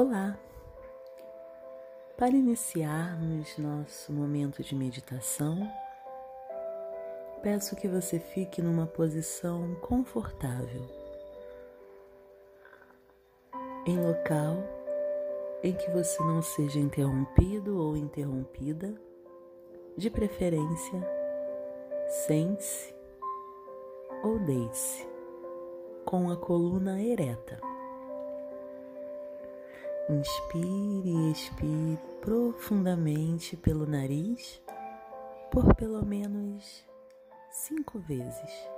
Olá! Para iniciarmos nosso momento de meditação, peço que você fique numa posição confortável, em local em que você não seja interrompido ou interrompida, de preferência, sente-se ou deite-se com a coluna ereta. Inspire e expire profundamente pelo nariz por pelo menos cinco vezes.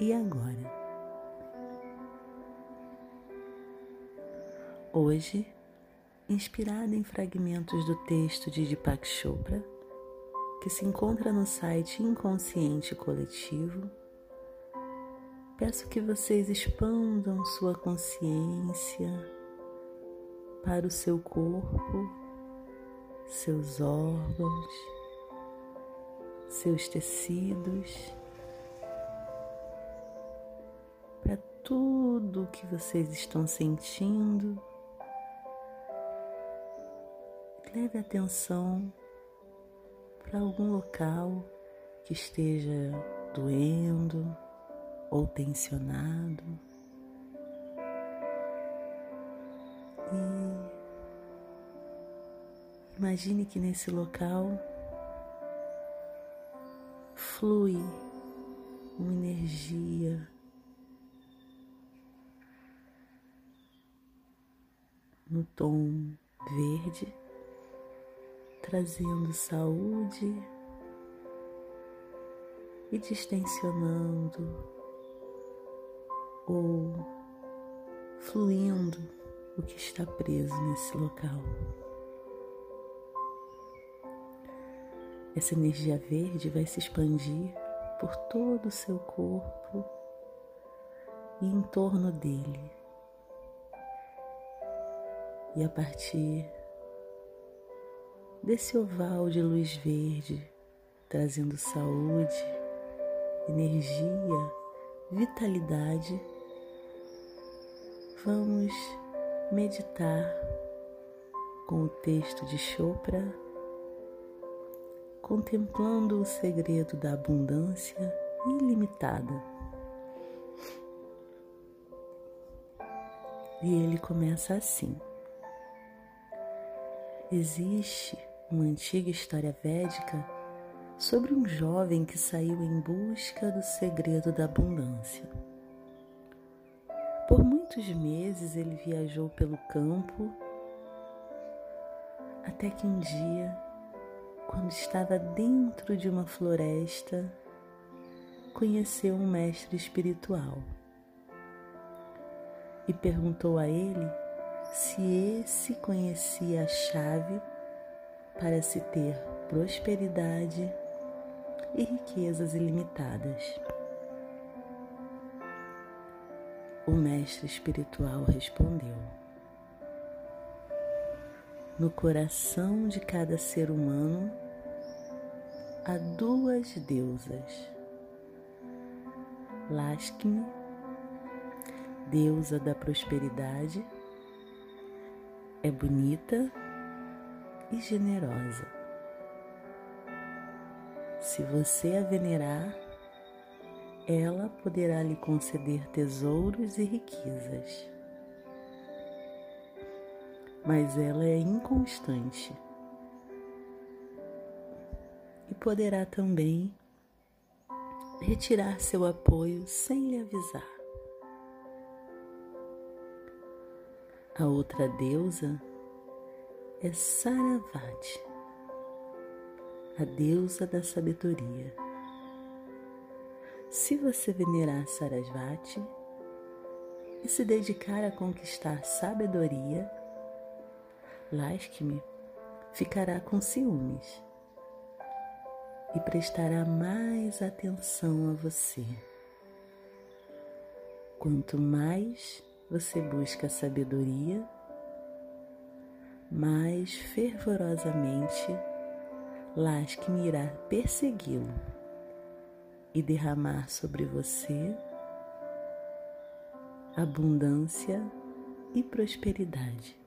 e agora. Hoje, inspirada em fragmentos do texto de Deepak Chopra, que se encontra no site Inconsciente Coletivo, peço que vocês expandam sua consciência para o seu corpo, seus órgãos, seus tecidos tudo o que vocês estão sentindo. Leve atenção para algum local que esteja doendo ou tensionado. E imagine que nesse local flui uma energia no tom verde, trazendo saúde e distensionando ou fluindo o que está preso nesse local. Essa energia verde vai se expandir por todo o seu corpo e em torno dele e a partir desse oval de luz verde, trazendo saúde, energia, vitalidade, vamos meditar com o texto de Chopra, contemplando o segredo da abundância ilimitada. E ele começa assim. Existe uma antiga história védica sobre um jovem que saiu em busca do segredo da abundância. Por muitos meses ele viajou pelo campo até que um dia, quando estava dentro de uma floresta, conheceu um mestre espiritual e perguntou a ele se esse conhecia a chave para se ter prosperidade e riquezas ilimitadas. O mestre espiritual respondeu: No coração de cada ser humano há duas deusas. Lakshmi, deusa da prosperidade, é bonita e generosa. Se você a venerar, ela poderá lhe conceder tesouros e riquezas. Mas ela é inconstante e poderá também retirar seu apoio sem lhe avisar. A outra deusa é Saravati, a deusa da sabedoria. Se você venerar Sarasvati e se dedicar a conquistar sabedoria, Lakshmi ficará com ciúmes e prestará mais atenção a você. Quanto mais você busca sabedoria, mais fervorosamente Lakshmi irá persegui-lo e derramar sobre você abundância e prosperidade.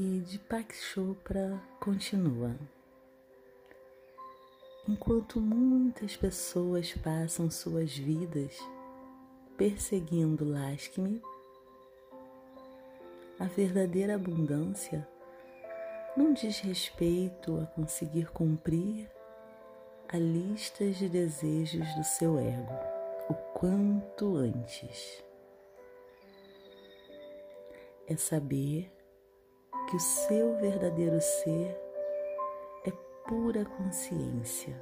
E Deepak Chopra continua. Enquanto muitas pessoas passam suas vidas perseguindo Lakshmi, a verdadeira abundância não diz respeito a conseguir cumprir a lista de desejos do seu ego o quanto antes. É saber que o seu verdadeiro ser é pura consciência,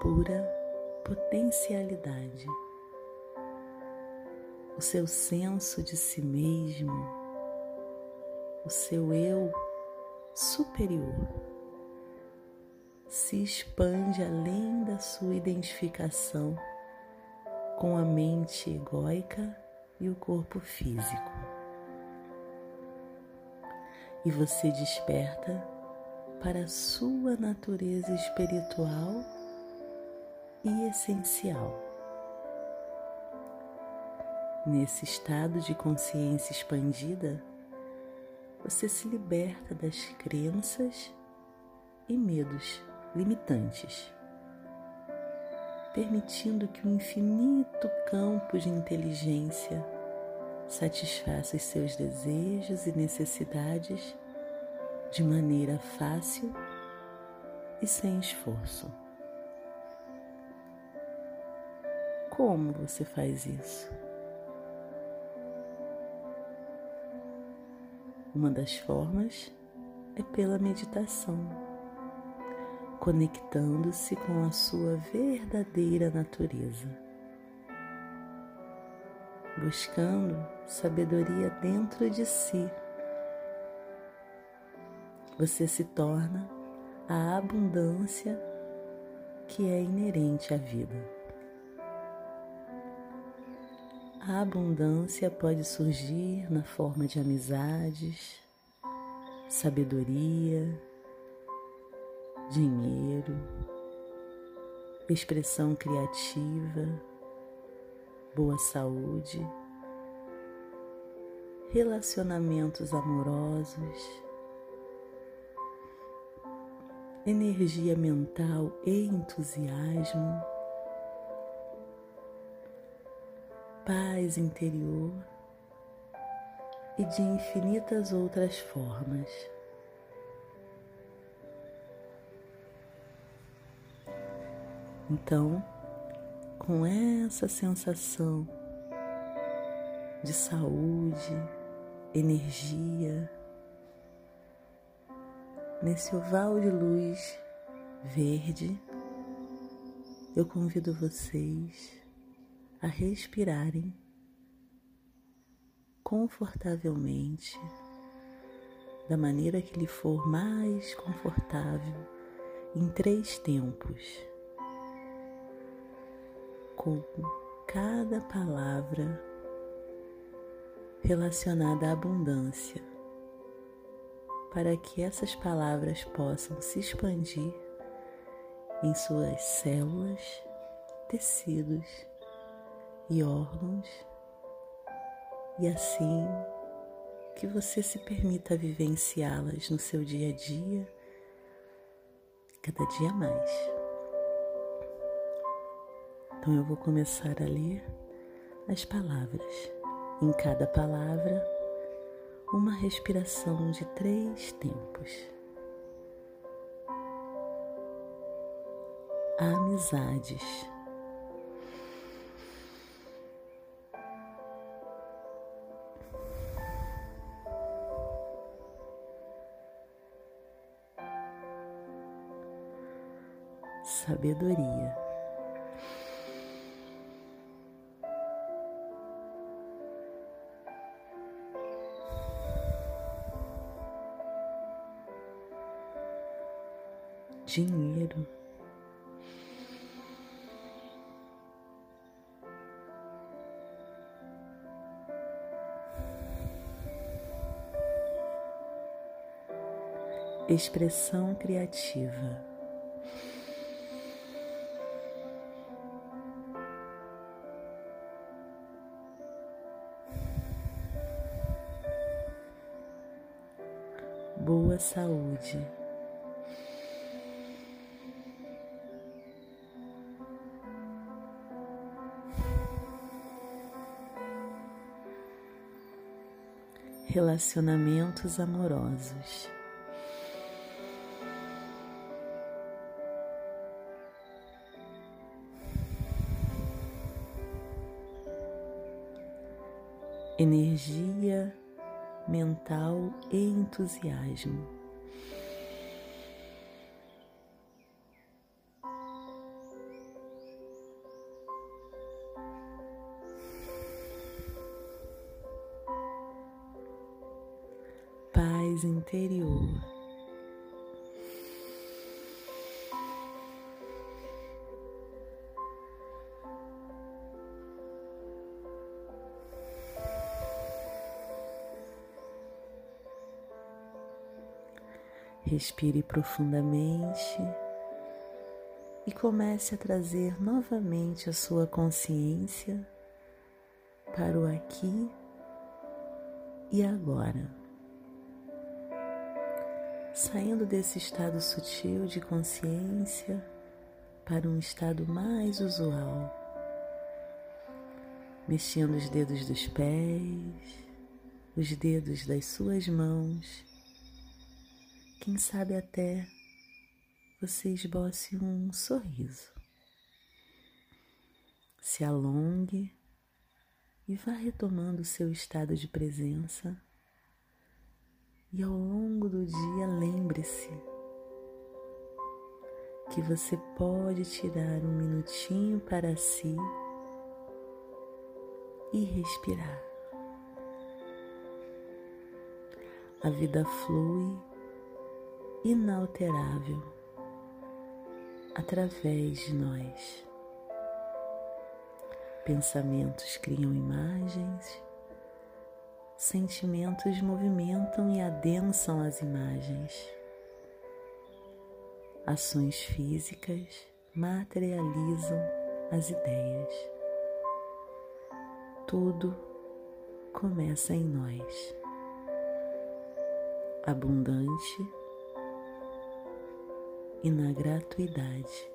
pura potencialidade. O seu senso de si mesmo, o seu eu superior, se expande além da sua identificação com a mente egóica e o corpo físico e você desperta para a sua natureza espiritual e essencial. Nesse estado de consciência expandida, você se liberta das crenças e medos limitantes, permitindo que o infinito campo de inteligência satisfaça os seus desejos e necessidades de maneira fácil e sem esforço. Como você faz isso? Uma das formas é pela meditação, conectando-se com a sua verdadeira natureza buscando sabedoria dentro de si. Você se torna a abundância que é inerente à vida. A abundância pode surgir na forma de amizades, sabedoria, dinheiro, expressão criativa boa saúde, relacionamentos amorosos, energia mental e entusiasmo, paz interior e de infinitas outras formas. Então, com essa sensação de saúde, energia, nesse oval de luz verde, eu convido vocês a respirarem confortavelmente, da maneira que lhe for mais confortável, em três tempos. Com cada palavra relacionada à abundância, para que essas palavras possam se expandir em suas células, tecidos e órgãos, e assim que você se permita vivenciá-las no seu dia a dia, cada dia mais. Então eu vou começar a ler as palavras. Em cada palavra, uma respiração de três tempos. Amizades. sabedoria. Dinheiro. Expressão criativa. boa saúde. Relacionamentos amorosos. Energia mental e entusiasmo. Paz interior. Respire profundamente e comece a trazer novamente a sua consciência para o aqui e agora. Saindo desse estado sutil de consciência para um estado mais usual, mexendo os dedos dos pés, os dedos das suas mãos quem sabe até você esboce um sorriso. Se alongue e vá retomando o seu estado de presença. E ao longo do dia, lembre-se que você pode tirar um minutinho para si e respirar. A vida flui inalterável através de nós. Pensamentos criam imagens, sentimentos movimentam e adensam as imagens. Ações físicas materializam as ideias. Tudo começa em nós. Abundante e na gratuidade.